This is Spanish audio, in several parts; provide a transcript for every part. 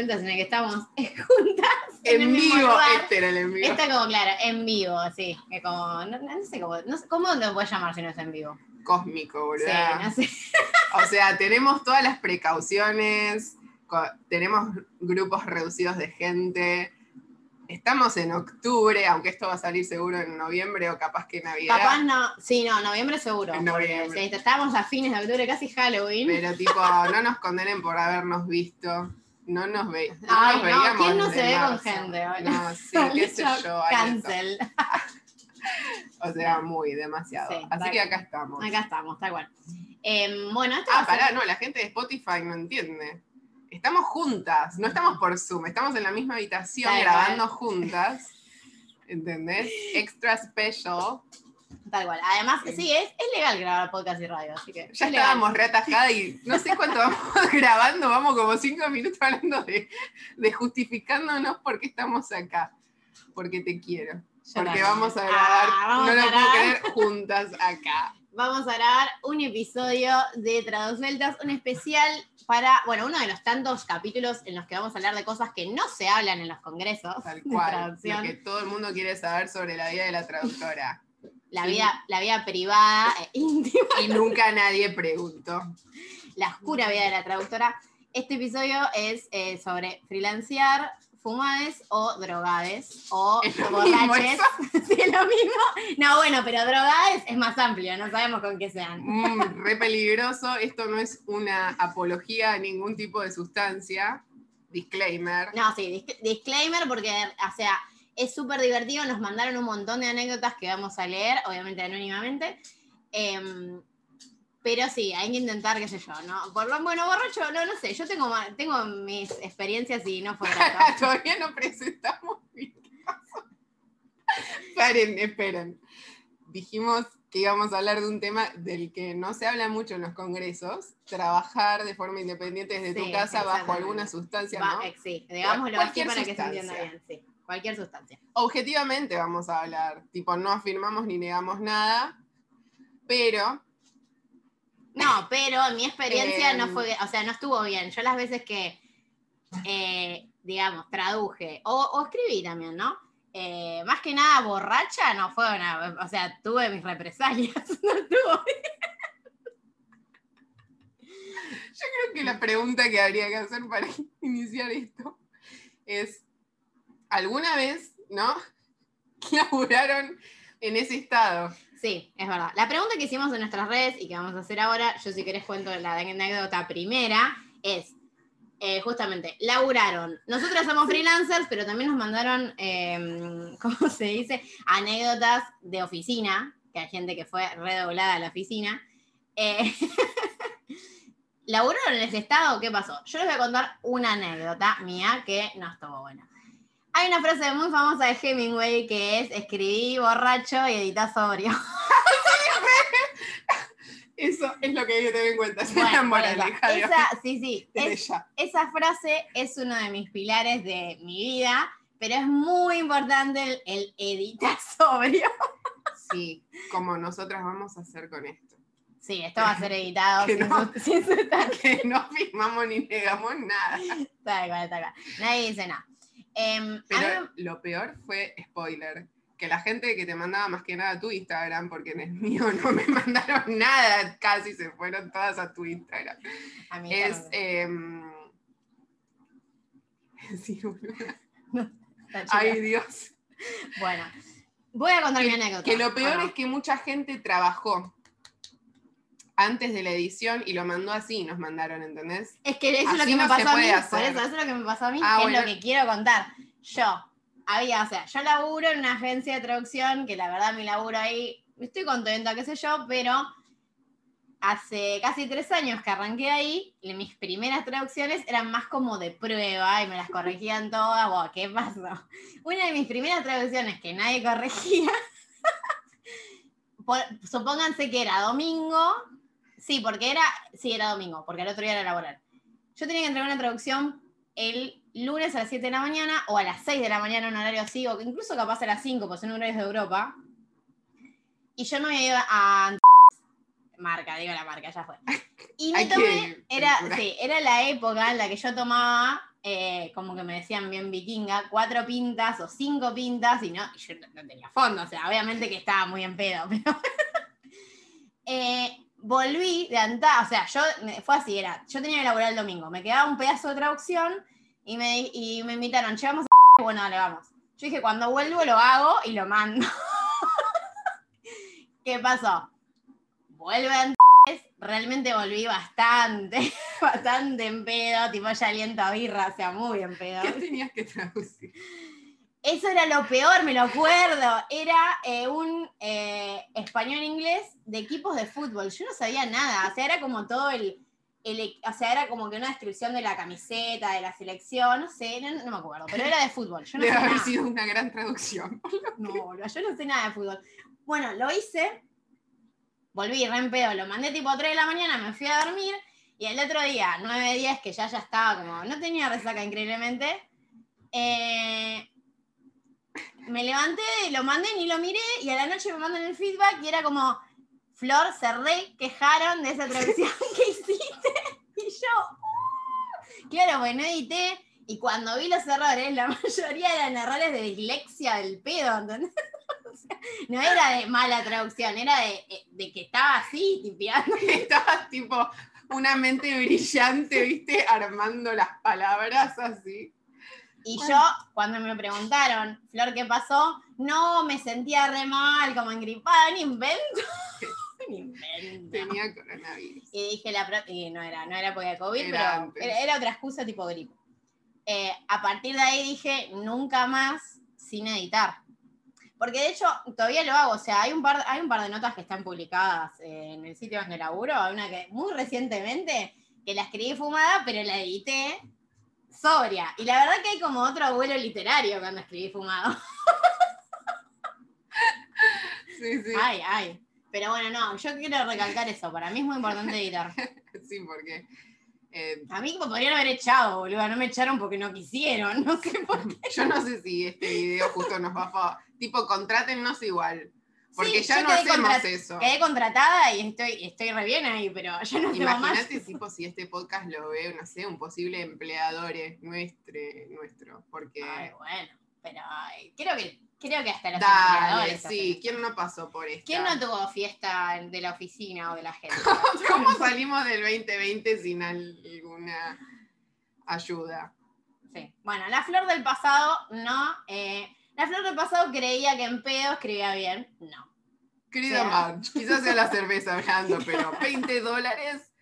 en el que estamos juntas. En, vivo, lugar. este era el en vivo. Está como, claro, en vivo, sí. Es como, no, no sé cómo, no sé, ¿cómo lo puedes llamar si no es en vivo? Cósmico, Sí, boludo. no sé. O sea, tenemos todas las precauciones, tenemos grupos reducidos de gente. Estamos en octubre, aunque esto va a salir seguro en noviembre o capaz que Navidad. Capaz no, sí, no, noviembre seguro. En noviembre. sí, estábamos a fines de octubre, casi Halloween. Pero tipo, no nos condenen por habernos visto. No nos, ve, no Ay, nos no, veíamos. ¿quién no se ve con gente? No, sí, qué sé yo. está. Cancel. O sea, muy, demasiado. Sí, Así que acá estamos. Acá estamos, tal cual. Em, bueno, esto Ah, ser- pará, no, la gente de Spotify no entiende. Estamos juntas, no estamos por Zoom, estamos en la misma habitación grabando juntas. ¿Entendés? Extra special. Tal cual. Además, sí, es, es legal grabar podcast y radio, así que. Ya es estábamos reatajadas y no sé cuánto vamos grabando, vamos como cinco minutos hablando de, de justificándonos por qué estamos acá. Porque te quiero. Yo Porque también. vamos a grabar, Ah, vamos no a lo puedo grabar. creer, juntas acá. Vamos a grabar un episodio de Traduceltas, un especial para, bueno, uno de los tantos capítulos en los que vamos a hablar de cosas que no se hablan en los congresos Tal de cual. Lo traducción. que todo el mundo quiere saber sobre la vida de la traductora. La vida, la vida privada e íntima, Y nunca nadie preguntó. la oscura vida de la traductora. Este episodio es eh, sobre freelancear, fumades o drogades o Es lo mismo borraches. sí, lo mismo. No, bueno, pero drogades es más amplio, no sabemos con qué sean. Mm, re peligroso. Esto no es una apología a ningún tipo de sustancia. Disclaimer. No, sí, dis- disclaimer porque, o sea, es súper divertido. Nos mandaron un montón de anécdotas que vamos a leer, obviamente anónimamente. Em, pero sí, hay que intentar, qué sé yo, ¿no? Por bueno, borracho, no, no sé. Yo tengo, tengo mis experiencias y no fue. Todavía no presentamos mi caso. Paren, esperen. Dijimos que íbamos a hablar de un tema del que no se habla mucho en los congresos, trabajar de forma independiente desde tu casa bajo alguna sustancia, Va, ¿no? eh, sí, digámoslo así para que se sustancia. entienda bien. Sí, cualquier sustancia. Objetivamente vamos a hablar, tipo, no afirmamos ni negamos nada, pero No, pero mi experiencia no Em. fue, o sea, no estuvo bien. Yo las veces que, eh, digamos, traduje o, o escribí también, ¿no? Eh, más que nada borracha no fue una, o sea, tuve mis represalias, no estuvo bien. creo que la pregunta que habría que hacer para iniciar esto es, ¿alguna vez, no? laburaron en ese estado? Sí, es verdad. La pregunta que hicimos en nuestras redes y que vamos a hacer ahora, yo si querés cuento la anécdota primera, es eh, justamente, laburaron. Nosotros somos freelancers, pero también nos mandaron, eh, ¿cómo se dice? Anécdotas de oficina, que hay gente que fue redoblada a la oficina. Eh, ¿Laburaron en ese estado? ¿Qué pasó? Yo les voy a contar una anécdota mía que no estuvo buena. Hay una frase muy famosa de Hemingway que es escribí borracho y editá sobrio. Eso es lo que que tener en cuenta. Es Bueno, de, esa, sí, sí, de es- ella. esa frase es uno de mis pilares de mi vida, pero es muy importante el, el editar sobrio. Sí, como nosotras vamos a hacer con esto. Sí, esto va a ser editado Que sin, no. su- sin sustancia. Que no firmamos ni negamos nada. Nadie dice nada. Em, Pero mí- lo peor fue, spoiler, que la gente que te mandaba más que nada a tu Instagram, porque en el mío no me mandaron nada, casi se fueron todas a tu Instagram. a mí Es. em, sí, chido. Ay, Dios. Bueno, voy a contar mi anécdota. Que lo peor ¿o no? es que mucha gente trabajó antes de la edición y lo mandó así, nos mandaron, ¿entendés? Es que eso es lo que me no pasó a mí. Por eso, eso es lo que me pasó a mí. Ah, es bueno. lo que quiero contar. Yo había, o sea, yo laburo en una agencia de traducción, que la verdad mi laburo ahí, estoy contenta, qué sé yo, pero hace casi tres años que arranqué ahí, y mis primeras traducciones eran más como de prueba y me las corregían todas. Wow, ¿qué pasó? Una de mis primeras traducciones que nadie corregía, por- supónganse que era domingo, sí, porque era, sí, era domingo, porque el otro día era laboral. Yo tenía que entregar una traducción el lunes a las 7 de la mañana o a las 6 de la mañana, un horario así, o incluso capaz a las 5, pues son horarios de Europa. Y yo no me iba a marca, digo la marca, ya fue. Y me tomé, era, sí, era la época en la que yo tomaba, eh, como que me decían bien vikinga, cuatro pintas o cinco pintas y no, yo no, no tenía fondo, o sea, obviamente que estaba muy en pedo, pero Eh, volví de antar, o sea, yo fue así, era, yo tenía que laburar el domingo, me quedaba un pedazo de traducción y me, y me invitaron, llegamos a bueno, dale, vamos. Yo dije, cuando vuelvo lo hago y lo mando. ¿Qué pasó? Vuelve antes, realmente volví bastante, bastante en pedo, tipo ya aliento a birra, o sea, muy en pedo. ¿Qué tenías que traducir? Eso era lo peor, me lo acuerdo. Era eh, un eh, español-inglés de equipos de fútbol. Yo no sabía nada. O sea, era como todo el, el- O sea, era como que una descripción de la camiseta, de la selección. No sé, no, no me acuerdo. Pero era de fútbol. Yo no Debe haber nada. sido una gran traducción. No, no, yo no sé nada de fútbol. Bueno, lo hice. Volví re en pedo. Lo mandé tipo a 3 de la mañana, me fui a dormir. Y el otro día, 9, 10, que ya ya estaba como. No tenía resaca increíblemente. eh, me levanté, lo mandé, ni lo miré. Y a la noche me mandan el feedback y era como. Flor, se re quejaron de esa traducción que hiciste. Y yo. "Uh". Claro, bueno, edité. Y cuando vi los errores, la mayoría eran errores de dislexia del pedo, ¿entendés? No era de mala traducción, era de, eh, de que estaba así, tipeando. Estabas tipo una mente brillante, viste, armando las palabras así. Y yo, cuando me preguntaron, Flor, ¿qué pasó? No, me sentía re mal, como engripada, ni invento. ni invento. Tenía coronavirus. Y dije, la pro- y no era, no era porque de COVID, Era pero antes. era, era otra excusa tipo gripe. Eh, a partir de ahí dije, nunca más sin editar. Porque de hecho, todavía lo hago. O sea, hay un par, hay un par de notas que están publicadas eh, en el sitio donde laburo. Hay una que muy recientemente, que la escribí fumada, pero la edité sobria. Y la verdad que hay como otro abuelo literario cuando escribí fumado. Sí, sí. Ay, ay. Pero bueno, no, yo quiero recalcar eso. Para mí es muy importante editar. Sí, porque eh, A mí me podrían haber echado, boludo. No me echaron porque no quisieron. No sé por qué. yo no sé si este video justo nos va a... Tipo, contrátennos igual. Porque Sí, ya no hacemos eso. Quedé contratada y estoy, estoy re bien ahí, pero ya no. Imagínate tipo, si este podcast lo ve, no sé, un posible empleador es nuestro, nuestro. Porque... Ay, bueno, pero ay, creo que creo que hasta los Dale, empleadores sí. ¿Quién no pasó por esto? ¿Quién no tuvo fiesta de la oficina o de la gente? ¿Cómo salimos del 2020 sin alguna ayuda? Sí. Bueno, la flor del pasado, no. eh, la flor del pasado creía que en pedo escribía bien. No. Querida. March, quizás sea la cerveza hablando, pero 20 dólares.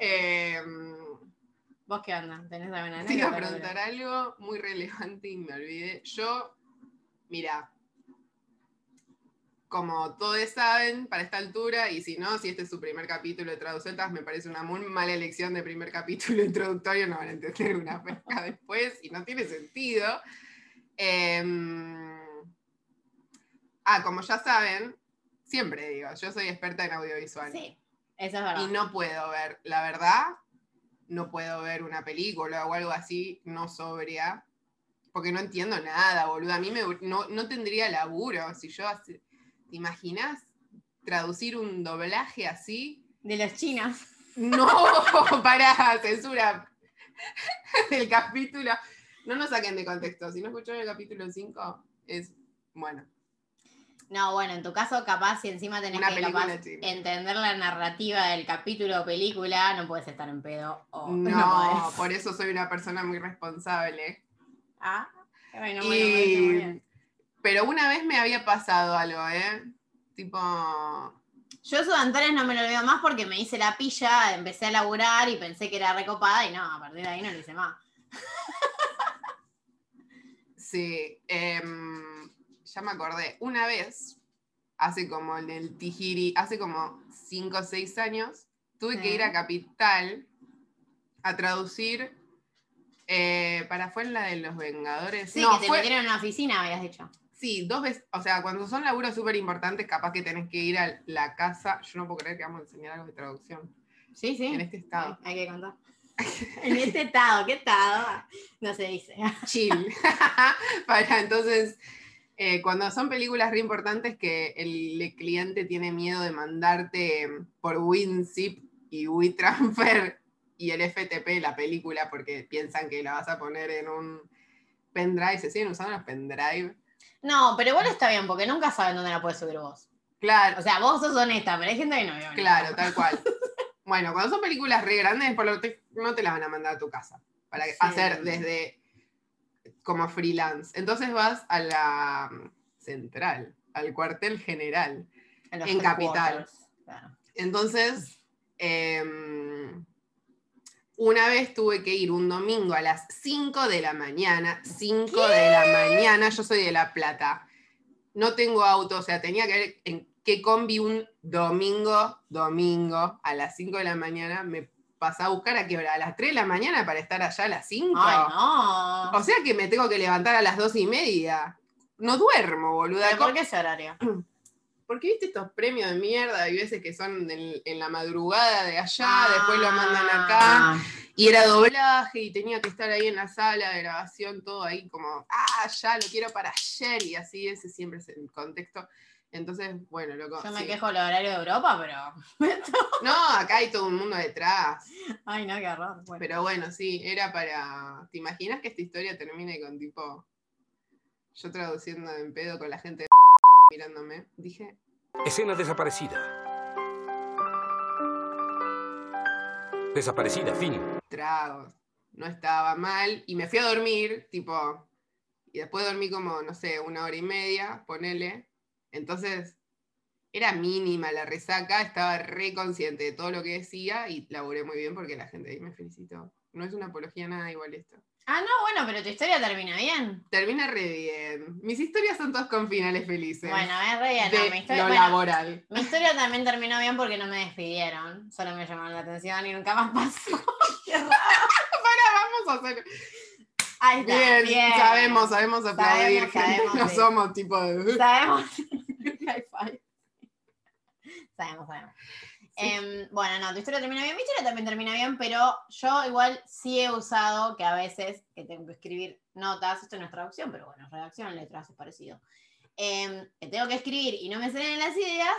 Eh, ¿Vos qué onda? ¿Tenés alguna te iba a preguntar algo muy relevante y me olvidé. Yo, mira, como todos saben, para esta altura, y si no, si este es su primer capítulo de Traducetas, me parece una muy mala elección de primer capítulo introductorio, no van a entender una pesca después y no tiene sentido. Em, ah, como ya saben, siempre digo, yo soy experta en audiovisual. Sí, eso es verdad. Y no puedo ver, la verdad, no puedo ver una película o algo así no sobria, porque no entiendo nada, boludo. A mí me, no, no tendría laburo si yo, ¿te imaginas traducir un doblaje así? De los chinos. No, para censura del capítulo. No nos saquen de contexto. Si no escucharon el capítulo 5, es bueno. No, bueno, en tu caso, capaz, si encima tenés Una que capaz, entender la narrativa del capítulo o película, no puedes estar en pedo. o no, por eso soy una persona muy responsable. Ah, bueno, muy bien. Pero una vez me había pasado algo, ¿eh? Tipo, Yo Sudantares no me lo olvido más porque me hice la pilla, empecé a laburar y pensé que era recopada y no, a partir de ahí no lo hice más. Sí, em, ya me acordé. Una vez, hace como en el Tijiri, hace como 5 o 6 años, tuve que ir a Capital a traducir eh, para fue en la de los Vengadores. Sí, no, que te fue, metieron en una oficina, habías dicho. Sí, dos veces, o sea, cuando son laburos súper importantes, capaz que tenés que ir a la casa. Yo no puedo creer que vamos a enseñar algo de traducción Sí, sí. en este estado. Hay, hay que contar. en este estado, ¿qué estado? No se dice. Chill. Para entonces, Eh, cuando son películas re importantes que el cliente tiene miedo de mandarte por WinZip y WeTransfer y el FTP la película porque piensan que la vas a poner en un pendrive. ¿Se siguen usando los pendrive? No, pero igual está bien porque nunca saben dónde la puedes subir vos. Claro. O sea, vos sos honesta, pero hay gente que no honesta. Claro, tal cual. Bueno, cuando son películas re grandes, por lo que no te las van a mandar a tu casa. Para Sí. hacer desde como freelance. Entonces vas a la central, al cuartel general. en Capital. claro. Entonces, em, una vez tuve que ir un domingo a las 5 de la mañana, 5 de la mañana, yo soy de La Plata, no tengo auto, o sea, tenía que ver en qué combi un domingo, domingo, a las 5 de la mañana, me pasaba a buscar a qué hora, a las 3 de la mañana para estar allá a las 5. Ay, no. O sea que me tengo que levantar a las 2 y media. No duermo, boluda. ¿Pero ¿Por qué ese horario? Porque viste estos premios de mierda, hay veces que son en, en la madrugada de allá, después lo mandan acá, Ah, y era doblaje y tenía que estar ahí en la sala de grabación, todo ahí como, ah, ya lo quiero para ayer, y así ese siempre es el contexto. Entonces, bueno, loco. Yo me sí. quejo del horario de Europa, pero. No, acá hay todo un mundo detrás. Ay, no, qué horror. Bueno. Pero bueno, sí, era para. ¿Te imaginas que esta historia termine con tipo. Yo traduciendo en pedo con la gente de mirándome? Dije, Escena desaparecida. Desaparecida, fin. tragos. No estaba mal. Y me fui a dormir, tipo. Y después dormí como, no sé, una hora y media, ponele. Entonces, era mínima la resaca, estaba re consciente de todo lo que decía y laburé muy bien porque la gente ahí me felicitó. No es una apología nada igual esto. Ah, no, bueno, pero tu historia termina bien. Termina re bien. Mis historias son todas con finales felices. Bueno, es re bien. no, mi, historia, lo bueno, laboral. mi historia también terminó bien porque no me despidieron. Solo me llamaron la atención y nunca más pasó. Qué raro. Para, vamos a hacer. Ahí está. Bien, bien. sabemos, sabemos aplaudir. Sabemos, gente. sabemos, no sí. somos tipo de. Sabemos. High five. Sabemos, sabemos. Em, bueno, no, tu historia termina bien, mi historia también termina bien, pero yo igual sí he usado que a veces que tengo que escribir notas, esto no es traducción, pero bueno, redacción, letras es parecido, em, que tengo que escribir y no me salen las ideas,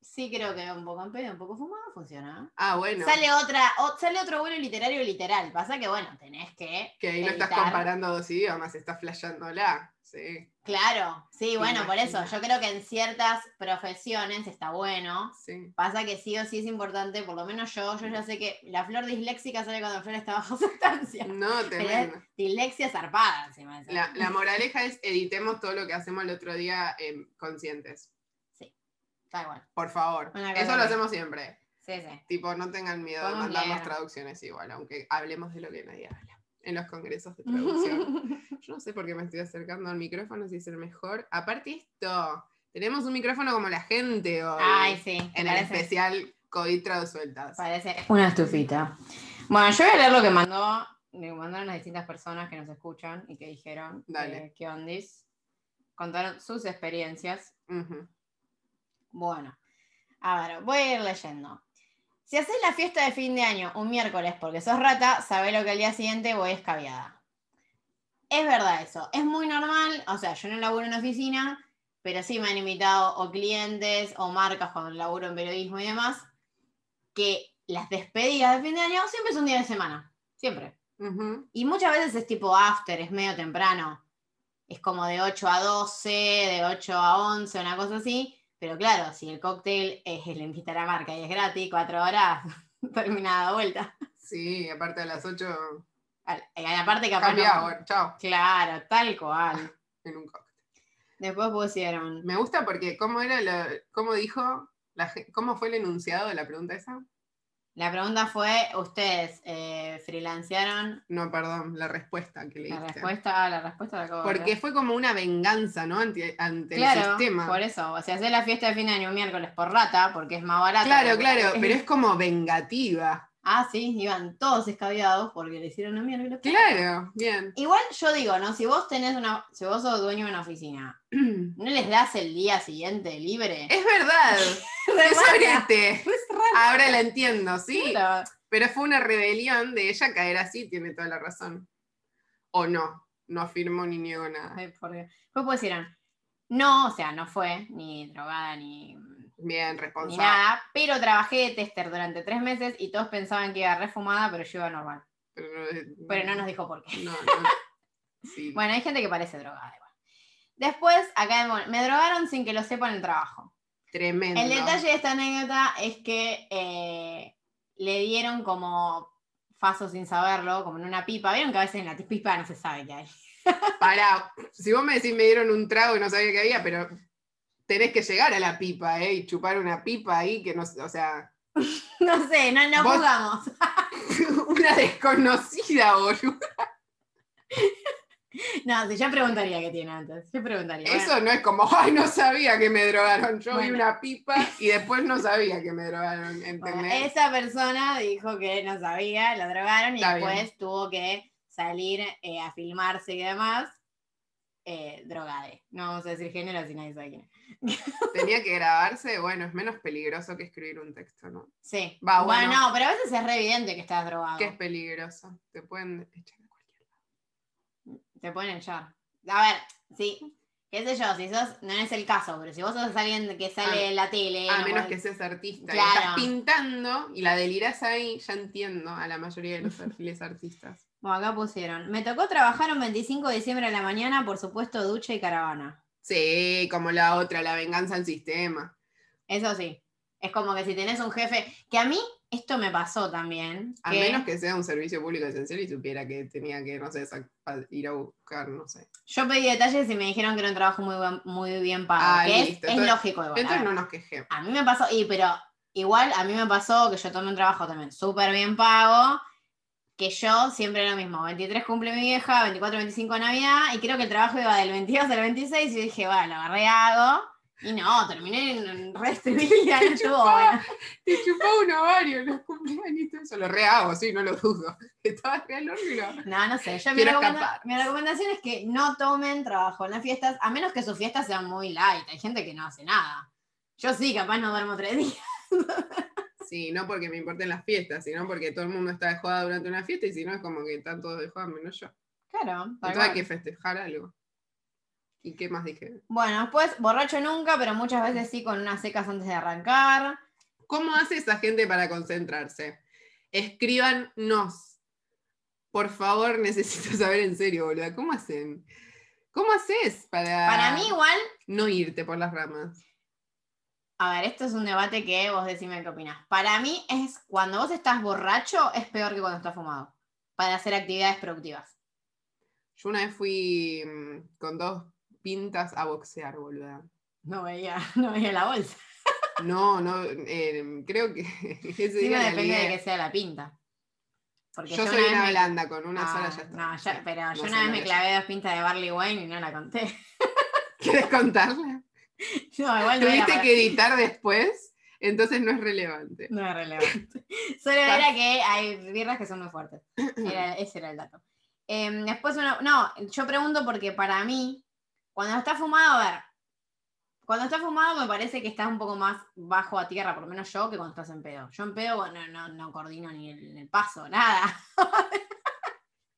sí creo que un poco en pedo, un poco fumado, funciona. Ah, bueno. Sale, otra, o- sale otro vuelo literario literal, pasa que bueno, tenés que... Que ahí no estás comparando dos idiomas, estás flasheándola. Sí, Claro, sí, bueno, por eso, yo creo que en ciertas profesiones está bueno, sí. Pasa que sí o sí es importante, por lo menos yo, yo ya sé que la flor disléxica sale cuando la flor está bajo sustancia. No, tremendo. dislexia zarpada encima de eso. La, la moraleja es editemos todo lo que hacemos el otro día em, conscientes. Está igual. Por favor. Eso lo hacemos siempre. Sí, sí. Tipo, no tengan miedo de mandarnos traducciones igual, aunque hablemos de lo que nadie habla. En los congresos de traducción. Yo no sé por qué me estoy acercando al micrófono, si es el mejor. Aparte esto, tenemos un micrófono como la gente hoy. Ay, sí. en el especial COVID Tradusueltas. parece una estufita. Bueno, yo voy a leer lo que mandó, lo que mandaron las distintas personas que nos escuchan y que dijeron Dale. eh, qué ondis. Contaron sus experiencias. Ujú. Bueno, a ver, voy a ir leyendo. Si haces la fiesta de fin de año un miércoles porque sos rata, sabés lo que al día siguiente voy escabiada. Es verdad eso, es muy normal, o sea, yo no laburo en oficina, pero sí me han invitado o clientes o marcas cuando laburo en periodismo y demás, que las despedidas de fin de año siempre es un día de semana, siempre. Y muchas veces es tipo after, es medio temprano. Es como de 8 a 12, de 8 a 11, una cosa así. Pero claro, si el cóctel es el invita a la marca y es gratis, 4 horas, terminada vuelta. Sí, aparte a las 8 Al- Y aparte capaz cambia no-. Chao. Claro, tal cual. En un cóctel. Después pusieron. Me gusta porque, ¿cómo era lo, cómo dijo, la, cómo fue el enunciado de la pregunta esa? La pregunta fue: ¿Ustedes eh, freelancearon? No, perdón, la respuesta que le La respuesta, la respuesta la acabo Porque fue como una venganza, ¿no? Ante, ante el sistema. por eso. O sea, hacer la fiesta de fin de año un miércoles por rata, porque es más barato. Claro, claro, pero es como vengativa. Ah, sí, iban todos escabeados porque le hicieron miércoles. por Claro, bien. Igual yo digo, ¿no? Si vos tenés una, si vos sos dueño de una oficina, ¿no les das el día siguiente libre? Es verdad. Es sorete. Ahora la entiendo, sí. Claro. Pero fue una rebelión de ella caer así, tiene toda la razón. O no, no afirmo ni niego nada. Ay, por Dios. Después pusieron, No, o sea, no fue ni drogada ni, Bien, ni responsable. nada, pero trabajé de tester durante tres meses y todos pensaban que iba refumada, pero yo iba normal. Pero, no- Pero no nos dijo por qué. No, no. Sí. Bueno, hay gente que parece drogada igual. Después, acá me- drogaron sin que lo sepa en el trabajo. Tremendo. El detalle de esta anécdota es que eh, le dieron como faso sin saberlo, como en una pipa. Vieron que a veces en la pipa no se sabe qué hay. Pará, si vos me decís me dieron un trago y no sabía qué había, pero tenés que llegar a la pipa, ¿eh? Y chupar una pipa ahí que no, o sea, No sé, no, no Vos- jugamos. una desconocida, boludo. No, yo preguntaría qué tiene antes. Yo preguntaría. Bueno, Eso no es como, ay, no sabía que me drogaron. Yo vi Bueno. una pipa y después no sabía que me drogaron, bueno, esa persona dijo que no sabía, la drogaron y Está después bien. tuvo que salir eh, a filmarse y demás. Eh, drogade. No vamos a decir género si nadie sabe quién es. Tenía que grabarse, bueno, es menos peligroso que escribir un texto, ¿no? Sí. Va, bueno, bueno. no, pero a veces es re evidente que estás drogado. Que es peligroso. Te pueden echar a cualquier lado. Te pueden echar. A ver, sí, qué sé yo, si sos, no es el caso, pero si vos sos alguien que sale Ah, en la tele, A no menos podés- que seas artista y Claro. estás pintando y la delirás ahí, ya entiendo a la mayoría de los perfiles artistas. Bueno, acá pusieron. Me tocó trabajar un 25 de diciembre a la mañana, por supuesto, ducha y caravana. Sí, como la otra, la venganza al sistema. Eso sí. Es como que si tenés un jefe. Que a mí esto me pasó también. A que menos que sea un servicio público esencial y supiera que tenía que, no sé, ir a buscar, no sé. Yo pedí detalles y me dijeron que era un trabajo muy, buen- muy bien pagado. Ah, que es- listo. es, Entonces- lógico igual. Entonces no nos quejemos. A mí me pasó, y pero igual a mí me pasó que yo tomé un trabajo también súper bien pago, que yo siempre lo mismo, 23 cumple mi vieja, 24, 25 Navidad, y creo que el trabajo iba del 22 al 26, y dije, bueno, lo agarré hago, y no, terminé en, en re estrebilidad, no estuvo bueno. Te chupó un ovario en los cumpleaños. Eso lo rehago, sí, no lo dudo. Estaba real horrible. No, no sé, yo mi, recomenda- mi recomendación es que no tomen trabajo en las fiestas, a menos que sus fiestas sean muy light, hay gente que no hace nada. Yo sí, capaz no duermo tres días. Sí, no porque me importen las fiestas, sino porque todo el mundo está de joda durante una fiesta y si no es como que están todos de joda menos yo. Claro, Entonces hay que festejar algo. ¿Y qué más dije? Bueno, después, borracho nunca, pero muchas veces sí con unas secas antes de arrancar. ¿Cómo hace esa gente para concentrarse? Escríbanos. Por favor, necesito saber en serio, boluda. ¿Cómo hacen? ¿Cómo haces para, Para mí igual, no irte por las ramas? A ver, esto es un debate que vos decime qué opinás. Para mí es cuando vos estás borracho es peor que cuando estás fumado. Para hacer actividades productivas. Yo una vez fui mm, con dos pintas a boxear, boluda. No veía, no veía la bolsa. No, no, eh, creo que ese Sí, día depende de que sea la pinta. Porque Yo una soy una me- blanda, con una Ah, sola ya está. No, ya- pero no yo una vez me clavé dos pintas de Barley Wine y no la conté. ¿Quieres contarla? No, igual no Tuviste que editar después, entonces no es relevante. no es relevante. Solo era que hay birras que son muy fuertes. Era- ese era el dato. Em, después uno, no, yo pregunto porque para mí, cuando está fumado, a ver, cuando está fumado me parece que estás un poco más bajo a tierra, por lo menos yo, que cuando estás en pedo. Yo en pedo bueno, no, no coordino ni el, el paso, nada.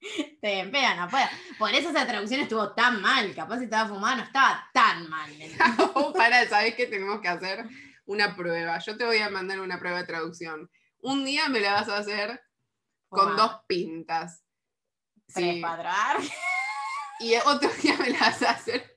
Estoy en pedo, no puedo. Por eso esa traducción estuvo tan mal. Capaz si estaba fumado no estaba tan mal. Oh, Para, ¿sabés qué tenemos que hacer? Una prueba. Yo te voy a mandar una prueba de traducción. Un día me la vas a hacer con dos pintas. Sí. Prepadrar. Y otro día me la vas a hacer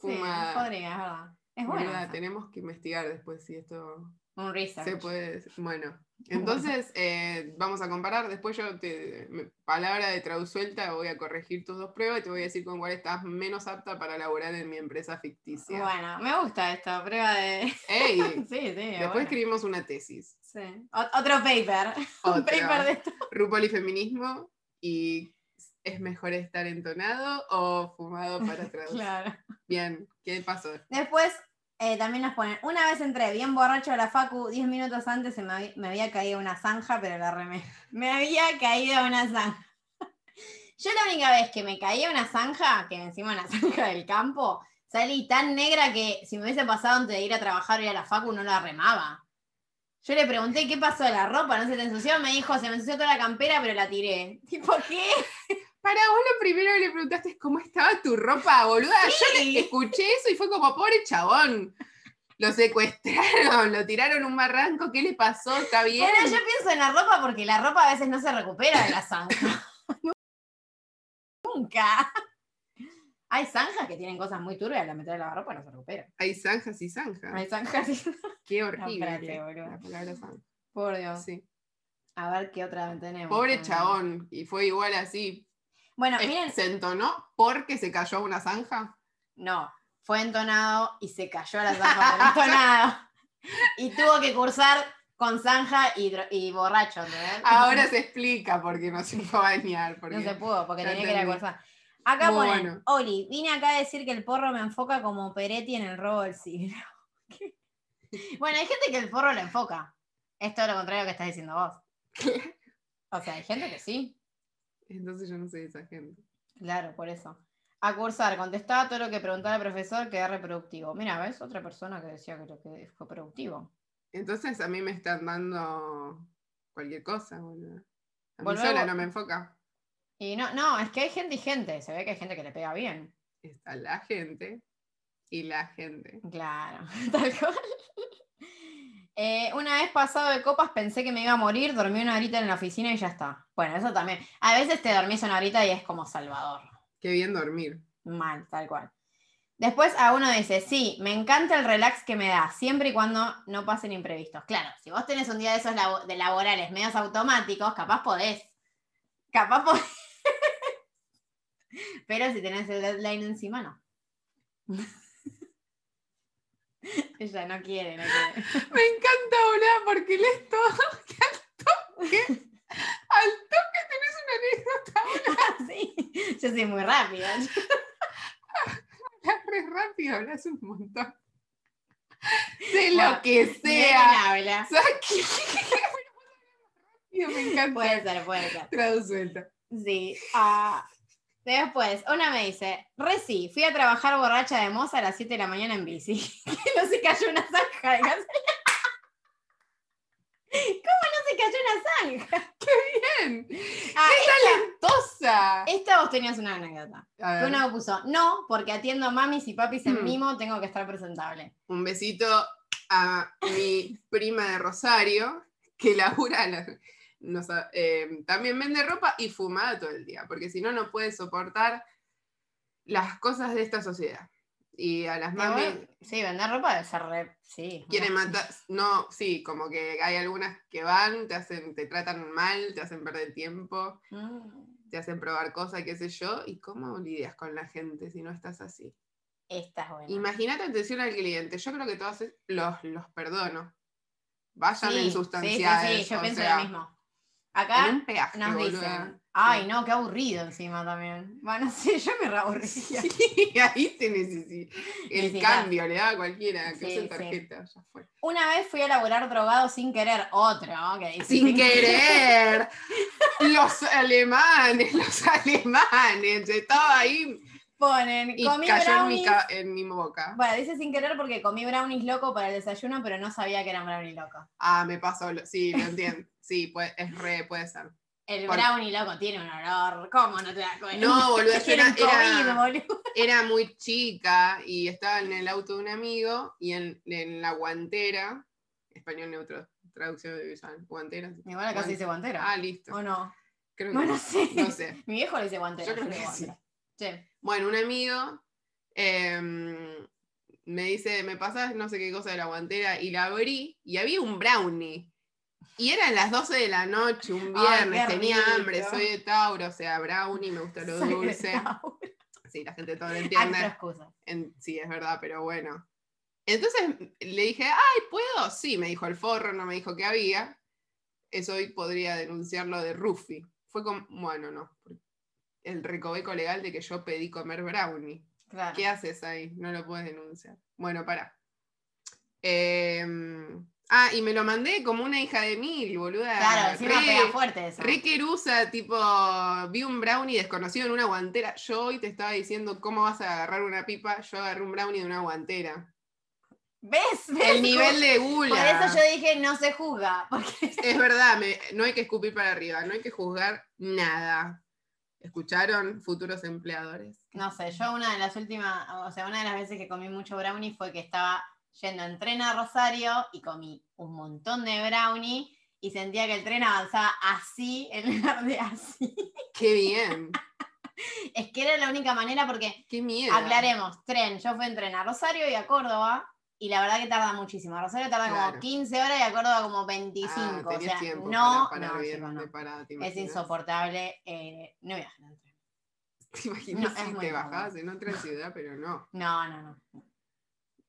Sí, fumada. podría, es verdad. Es bueno. Tenemos que investigar después si esto Un research. se puede. decir. Bueno, entonces eh, vamos a comparar. Después yo te. me- palabra de traduzuelta, voy a corregir tus dos pruebas y te voy a decir con cuál estás menos apta para laborar en mi empresa ficticia. Bueno, me gusta esto, prueba de. ¡Ey! sí, sí. Después bueno. escribimos una tesis. Sí. Otro paper. Un Otro. paper de esto. RuPaul y feminismo y ¿es mejor estar entonado o fumado para traducir? Claro. Bien, ¿qué pasó? Después eh, también nos ponen, una vez entré bien borracho a la facu, 10 minutos antes se me, había, me había caído una zanja, pero la remé. Me había caído una zanja. Yo la única vez que me caía una zanja, que encima una zanja del campo, salí tan negra que si me hubiese pasado antes de ir a trabajar o a la facu no la remaba. Yo le pregunté qué pasó de la ropa, no se te ensució, me dijo, se me ensució toda la campera, pero la tiré. Tipo, ¿qué? Para vos lo primero que le preguntaste cómo estaba tu ropa, boluda. Yo le escuché eso y fue como, pobre chabón. Lo secuestraron, lo tiraron a un barranco, ¿qué le pasó? ¿Está bien? Bueno, yo pienso en la ropa porque la ropa a veces no se recupera de la zanja. Nunca. Hay zanjas que tienen cosas muy turbias, la meter en la ropa no se recupera. Hay zanjas y zanjas. Hay zanjas y... Qué horrible. boludo. la palabra zanja. Por Dios. Sí. A ver qué otra tenemos. Pobre chabón. Y fue igual así. Bueno, miren, ¿Se entonó porque se cayó a una zanja? no, fue entonado y se cayó a la zanja por entonado. Y tuvo que cursar con zanja y, y borracho, ¿entendés? Ahora se explica por qué no se a bañar. Porque... No se pudo, porque tenía que ir a cursar. Acá Muy ponen, bueno. Oli, vine acá a decir que el porro me enfoca como Peretti en el robo del siglo. Bueno, hay gente que el porro lo enfoca. Es todo lo contrario que estás diciendo vos. O sea, hay gente que sí. Entonces yo no soy esa gente. Claro, por eso. A cursar, contestaba todo lo que preguntaba el profesor, que era reproductivo. Mira, ¿ves? Otra persona que decía que lo que fue productivo. Entonces a mí me están dando cualquier cosa, boludo. A mí sola no me enfoca. Y no, no, es que hay gente y gente. Se ve que hay gente que le pega bien. Está la gente y la gente. Claro, tal cual. Eh, una vez pasado de copas pensé que me iba a morir, dormí una horita en la oficina y ya está. Bueno, eso también. A veces te dormís una horita y es como Salvador. Qué bien dormir. Mal, tal cual. Después a uno dice, sí, me encanta el relax que me da, siempre y cuando no pasen imprevistos. Claro, si vos tenés un día de esos labo- de laborales medios automáticos, capaz podés. Capaz podés. Pero si tenés el deadline encima, no. Ella no quiere, no quiere. Me encanta, boludo, porque lees todo que al toque. Al toque tenés una anécdota. Sí, yo soy muy rápida. Hablas re rápido, hablas un montón. De Bueno, lo que Mira sea. habla. Me encanta. Puede ser, puede ser. Traduceta. Sí. ah, después, una me dice, Reci, fui a trabajar borracha de moza a las 7 de la mañana en bici. que no se cayó una zanja de. ¿Cómo no se cayó una zanja? Bien. Ah, ¡Qué talentosa! esta vos tenías una anécdota. Que uno puso, no, porque atiendo a mamis y papis en Mm. mimo, tengo que estar presentable. Un besito a mi prima de Rosario, que labura, la- eh, también vende ropa y fumada todo el día, porque si no, no puede soportar las cosas de esta sociedad. Y a las Que mami bueno, sí, vender ropa debe ser re. Sí. quieren matar, no, sí, como que hay algunas que van, te hacen, te tratan mal, te hacen perder tiempo, Mm, te hacen probar cosas, qué sé yo, y cómo lidias con la gente si no estás así. Esta es buena. Imagínate atención al cliente. Yo creo que todos los, los perdono. Vayan Sí, en sí, sustanciales. Sí, sí, yo pienso sea, lo mismo. Acá En un peaje, nos boluda. dicen, ay, no, qué aburrido encima también. Bueno, sí, yo me reaburría. Sí, ahí te necesito. El cambio le da a cualquiera que Sí, sí. tarjeta. Ya fue. Una vez fui a laburar drogado sin querer, otro, dice, Sin querer. los alemanes, los alemanes. Estaba ahí Ponen, y comí cayó en mi, brownies. ca- en mi boca. Bueno, dice sin querer porque comí brownies loco para el desayuno, pero no sabía que eran brownies locos. Ah, me pasó. Sí, lo entiendo. Sí, puede, es re, puede ser. El Por- brownie loco tiene un olor. ¿Cómo no te das cuenta? No, boludo, yo era- COVID, era- boludo. era muy chica y estaba en el auto de un amigo y en, en la guantera, español neutro, traducción de visual, guantera. Igual acá se dice guantera. Ah, listo. ¿O no? Creo que Bueno, sí. no sé. Mi viejo le dice guantera. Yo creo le que digo sí. guantera. Sí. Bueno, un amigo em, me dice, me pasas no sé qué cosa de la guantera y la abrí y había un brownie. Y eran las 12 de la noche, un Ay, viernes, qué tenía hambre, soy de Tauro, o sea, brownie, me gusta lo Soy dulce. Sí, la gente todo lo entiende. excusa. En- sí, es verdad, pero bueno. Entonces le dije, ay, ¿puedo? Sí, me dijo el forro, no me dijo que había. Eso hoy podría denunciarlo de Rufi. Fue como, bueno, no. El recoveco legal de que yo pedí comer brownie. Claro. ¿Qué haces ahí? No lo puedes denunciar. Bueno, para. ah, y me lo mandé como una hija de mil, boluda. Claro, encima Re- pega fuerte eso. Re querusa, tipo, vi un brownie desconocido en una guantera. Yo hoy te estaba diciendo cómo vas a agarrar una pipa. Yo agarré un brownie de una guantera. ¿Ves? ¿Ves? El nivel de gula. Por eso yo dije no se juzga. Porque Es verdad, me- no hay que escupir para arriba, no hay que juzgar nada. ¿Escucharon futuros empleadores? No sé, yo una de las últimas, o sea, una de las veces que comí mucho brownie fue que estaba yendo en tren a Rosario y comí un montón de brownie y sentía que el tren avanzaba así en lugar de así. ¡Qué bien! es que era la única manera porque, ¡Qué miedo! aclaremos, tren, yo fui en tren a Rosario y a Córdoba y la verdad que tarda muchísimo. Rosario tarda Claro. como 15 horas y a Córdoba como 25. Ah, o sea, tiempo no, para parar no, bien chicos, no. parada, ¿te Es insoportable. eh, no viajen en tren. ¿Te imaginas No, si te bajás en otra ciudad, pero no? No, no, no.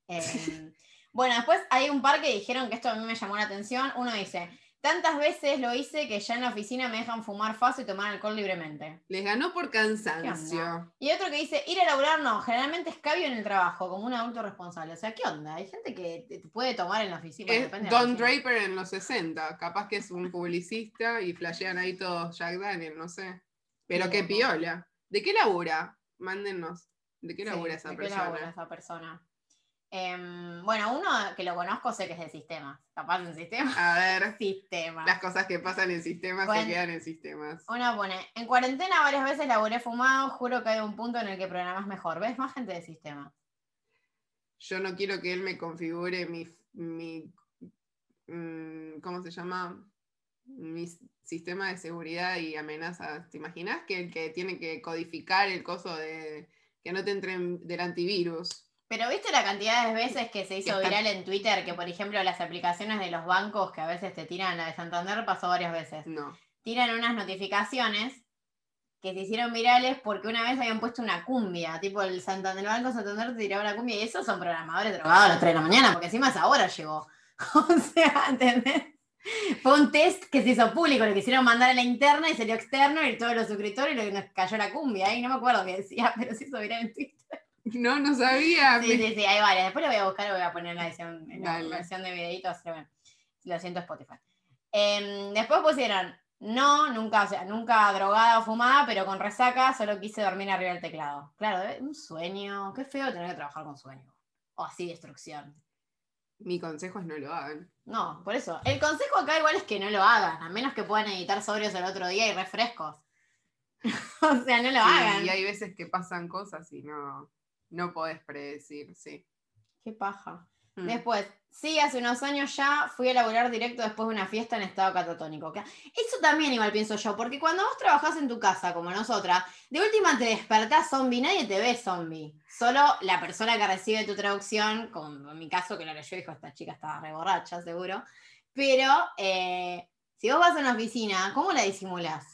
Eh, bueno, después hay un par que dijeron que esto a mí me llamó la atención. Uno dice, tantas veces lo hice que ya en la oficina me dejan fumar fácil y tomar alcohol libremente. Les ganó por ¿Qué cansancio. Y otro que dice, ir a laburar no, generalmente escabio en el trabajo, como un adulto responsable. O sea, ¿qué onda? Hay gente que te- puede tomar en la oficina. Es depende de la Don. Draper en los 60, capaz que es un publicista y flashean ahí todos Jack Daniel, no sé. Pero Sí, qué piola. ¿De qué labura? Mándennos. ¿De qué Sí, labura esa ¿de qué persona? labura esa persona? Em, bueno, uno que lo conozco sé que es de sistemas. Capaz en sistemas. A ver, Sistemas. las cosas que pasan en sistemas Bueno. se quedan en sistemas. Uno pone, en cuarentena varias veces laburé fumado, juro que hay un punto en el que programas mejor. ¿Ves? Más gente de sistemas. Yo no quiero que él me configure mi, mi mm, ¿cómo se llama? Mi sistema de seguridad y amenazas. ¿Te imaginas que el que tiene que codificar el coso de que no te entren del antivirus? Pero viste la cantidad de veces que se hizo viral en Twitter que, por ejemplo, las aplicaciones de los bancos que a veces te tiran, la de Santander pasó varias veces. No. Tiran unas notificaciones que se hicieron virales porque una vez habían puesto una cumbia, tipo el Santander, el Banco Santander te tiraba una cumbia y esos son programadores drogados a las 3 de la mañana, porque encima esa hora llegó. O sea, ¿entendés? Fue un test que se hizo público, lo quisieron mandar a la interna y salió externo y todos los suscriptores y nos cayó la cumbia. Y no me acuerdo qué decía, pero se hizo viral en Twitter. No, no sabía. Sí, sí, sí, hay varias. Después lo voy a buscar y voy a poner en la, edición, en la versión de videito. así lo ven. Lo siento, Spotify. Em, después pusieron, no, nunca, o sea, nunca drogada o fumada, pero con resaca, solo quise dormir arriba del teclado. Claro, un sueño. Qué feo tener que trabajar con sueño. O así, destrucción. Mi consejo es no lo hagan. No, por eso. El consejo acá igual es que no lo hagan, a menos que puedan editar sobrios el otro día y refrescos. o sea, no lo Sí, hagan. y hay veces que pasan cosas y no, no podés predecir, sí. Qué paja. Mm. Después, sí, hace unos años ya fui a laburar directo después de una fiesta en estado catatónico. Eso también igual pienso yo, porque cuando vos trabajás en tu casa, como nosotras, de última te despertás zombie, nadie te ve zombie. Solo la persona que recibe tu traducción, como en mi caso que lo leyó, dijo, esta chica estaba re borracha, seguro. Pero, eh, si vos vas a una oficina, ¿cómo la disimulás?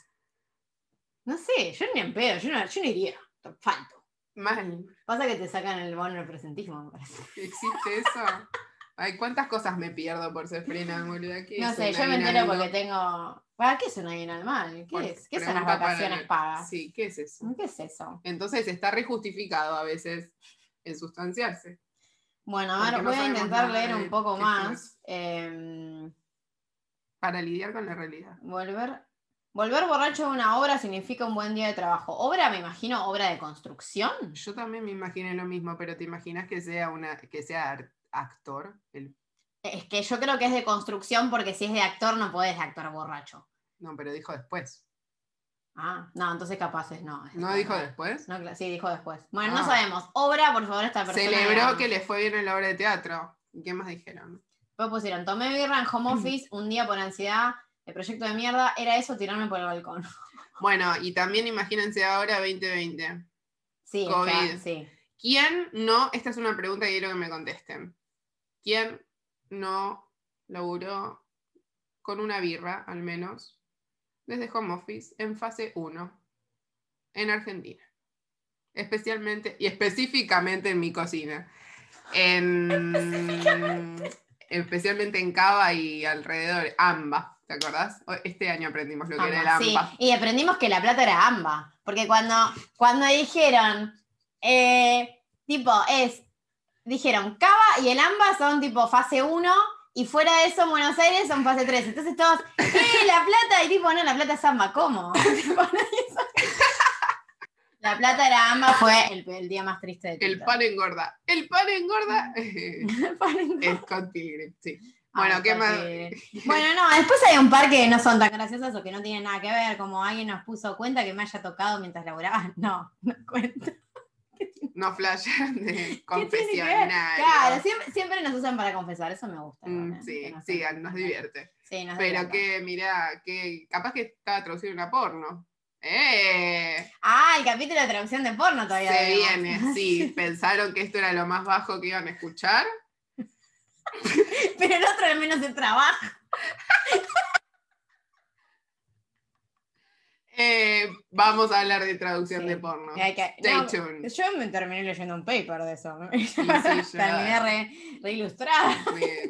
No sé, yo ni en pedo, yo no, yo no iría, falto. Mal. Pasa que te sacan el bono del presentismo, me parece. ¿Existe eso? Ay, ¿cuántas cosas me pierdo por ser frena, boluda? ¿Qué No sé, yo me entero porque tengo. ¿Para qué es un aguinaldo mal? ¿Qué es? ¿Qué son las para- vacaciones pagas? Sí, ¿qué es eso? ¿Qué es eso? Entonces está rejustificado a veces en sustanciarse. Bueno, a ver, Porque no voy a intentar leer un poco más. Em, Para lidiar con la realidad. volver. Volver borracho de una obra significa un buen día de trabajo. Obra, me imagino, obra de construcción. Yo también me imaginé lo mismo, pero ¿te imaginas que sea una, que sea actor? El- Es que yo creo que es de construcción porque si es de actor no podés actuar borracho. no, pero dijo después. Ah, no, entonces capaz es no. ¿No dijo después? No, sí, dijo después. Bueno, Ah. no sabemos. Obra, por favor, esta persona. Celebró que le fue bien en la obra de teatro. ¿Y ¿Qué más dijeron? Después pusieron, tomé birra en home office un día por ansiedad, el proyecto de mierda, era eso, tirarme por el balcón. Bueno, y también imagínense ahora 2020. Sí, COVID. sí. ¿Quién no? Esta es una pregunta que quiero que me contesten. ¿Quién no laburó con una birra, al menos, desde home office en fase 1 en Argentina? Especialmente y específicamente en mi cocina. En, especialmente en Cava y alrededor. AMBA, ¿te acordás? Este año aprendimos lo que era el Amba, sí. Y aprendimos que la plata era AMBA, porque cuando, cuando dijeron, eh, tipo, es, dijeron, Cava y el AMBA son tipo fase 1 y fuera de eso en Buenos Aires son fase 3. Entonces todos, ¡eh, la plata! Y tipo, no, la plata es AMBA, ¿cómo? La plata era AMBA, fue el, el día más triste de El Twitter. pan engorda. El pan engorda. El pan en- Es con tigre, sí. Bueno, ¿qué más? Bueno, no, después hay un par que no son tan graciosos o que no tienen nada que ver, como alguien nos puso cuenta que me haya tocado mientras laburaba. No, no cuento. No flash de confesionario. Claro, siempre, nos usan para confesar, eso me gusta. Mm, sí, sí, nos divierte. Pero que, mira, que capaz que estaba traducido una porno. ¡Eh! Ah, el capítulo de traducción de porno todavía. Se viene, sí. Pensaron que esto era lo más bajo que iban a escuchar. Pero el otro al menos se trabaja. Eh, vamos a hablar de traducción de porno. yo me terminé leyendo un paper de eso. terminé re, ilustrada.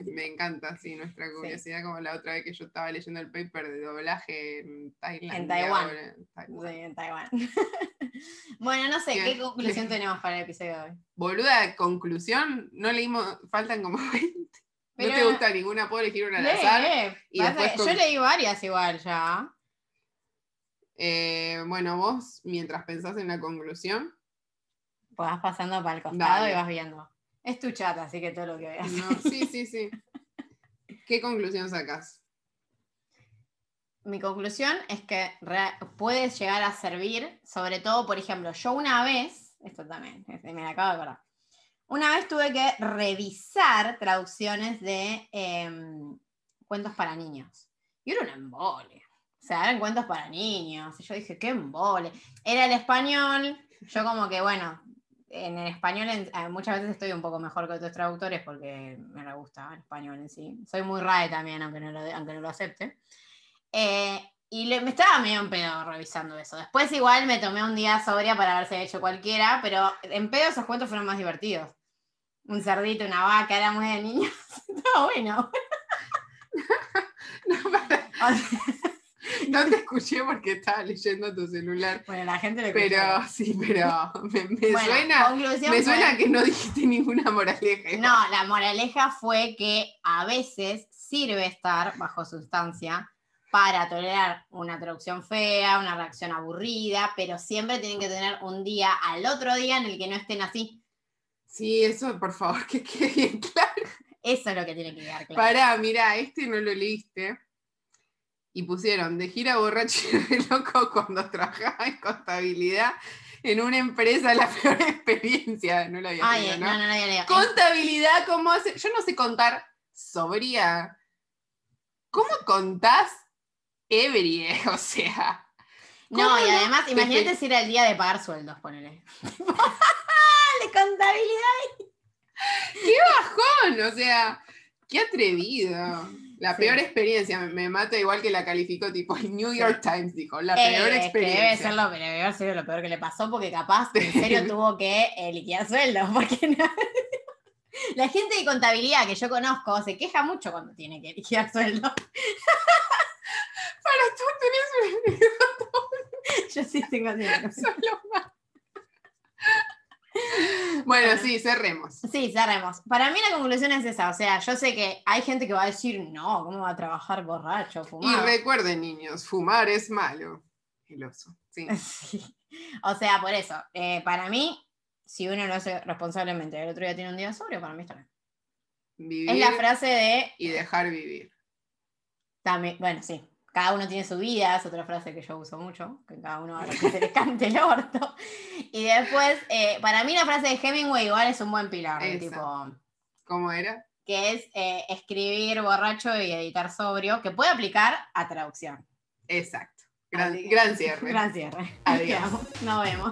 Me, encanta, sí, nuestra curiosidad, como la otra vez que yo estaba leyendo el paper de doblaje en Tailandia. En Taiwán. Sí, en Taiwán. bueno, no sé, ¿qué, conclusión tenemos para el episodio de hoy? Boluda, conclusión, no leímos, faltan como 20. no te gusta ninguna, puedo elegir una al azar. Yo leí varias igual ya. Eh, bueno, vos, mientras pensás en la conclusión. Vas pasando para el costado y vas viendo. Es tu chat, así que todo lo que veas. sí, sí, sí. ¿Qué conclusión sacas? Mi conclusión es que puedes llegar a servir, sobre todo, por ejemplo, yo una vez, esto también, me acabo de acordar, una vez tuve que revisar traducciones de em, cuentos para niños. Y era un embole. O sea, eran cuentos para niños. Y yo dije, qué embole. Era el español. Yo como que, bueno, en el español eh, muchas veces estoy un poco mejor que otros traductores porque me gusta el español en sí. Soy muy RAE también, aunque no lo, aunque no lo acepte. Eh, y me estaba medio en pedo revisando eso. Después igual me tomé un día sobria para haberse hecho cualquiera, pero en pedo esos cuentos fueron más divertidos. Un cerdito, una vaca, era muy de niños. Estaba bueno. no, para... No te escuché porque estaba leyendo tu celular. Bueno, la gente le Pero sí, pero me, suena, me suena que no dijiste ninguna moraleja. No, la moraleja fue que a veces sirve estar bajo sustancia para tolerar una traducción fea, una reacción aburrida, pero siempre tienen que tener un día al otro día en el que no estén así. Sí, eso por favor que quede bien claro. Eso es lo que tiene que quedar claro. Pará, mira, este no lo leíste y pusieron de gira borracho y de loco cuando trabajaba en contabilidad en una empresa la peor experiencia. No lo había no, Contabilidad, ¿cómo hace? Yo no sé contar sobria. ¿Cómo contás ebrie? O sea. No, y además, imagínate si era el día de pagar sueldos, ponele. de contabilidad. ¡Qué bajón! O sea, qué atrevido. La peor experiencia, me, mata igual que la calificó, tipo el New York Times dijo, la peor experiencia. debe ser lo, debe ser lo peor que le pasó, porque capaz en serio tuvo que eh, liquidar porque no... La gente de contabilidad que yo conozco se queja mucho cuando tiene que liquidar sueldos. Para tú tenés un Yo sí tengo dinero. Solo más. Bueno, sí, cerremos. Sí, cerremos. Para mí la conclusión es esa. O sea, yo sé que hay gente que va a decir, no, ¿cómo va a trabajar borracho? Y recuerden, niños, fumar es malo. El oso, sí. O sea, por eso, eh, para mí, si uno lo hace responsablemente, el otro día tiene un día sobrio, para mí está bien. es la frase de. Y dejar vivir. También, bueno, sí cada uno tiene su vida, es otra frase que yo uso mucho, que cada uno haga que se le cante el orto. Y después, eh, para mí la frase de Hemingway igual es un buen pilar, tipo... ¿Cómo era? Que es eh, escribir borracho y editar sobrio, que puede aplicar a traducción. Exacto. Gran, gran cierre. Gran cierre. Adiós. Nos vemos.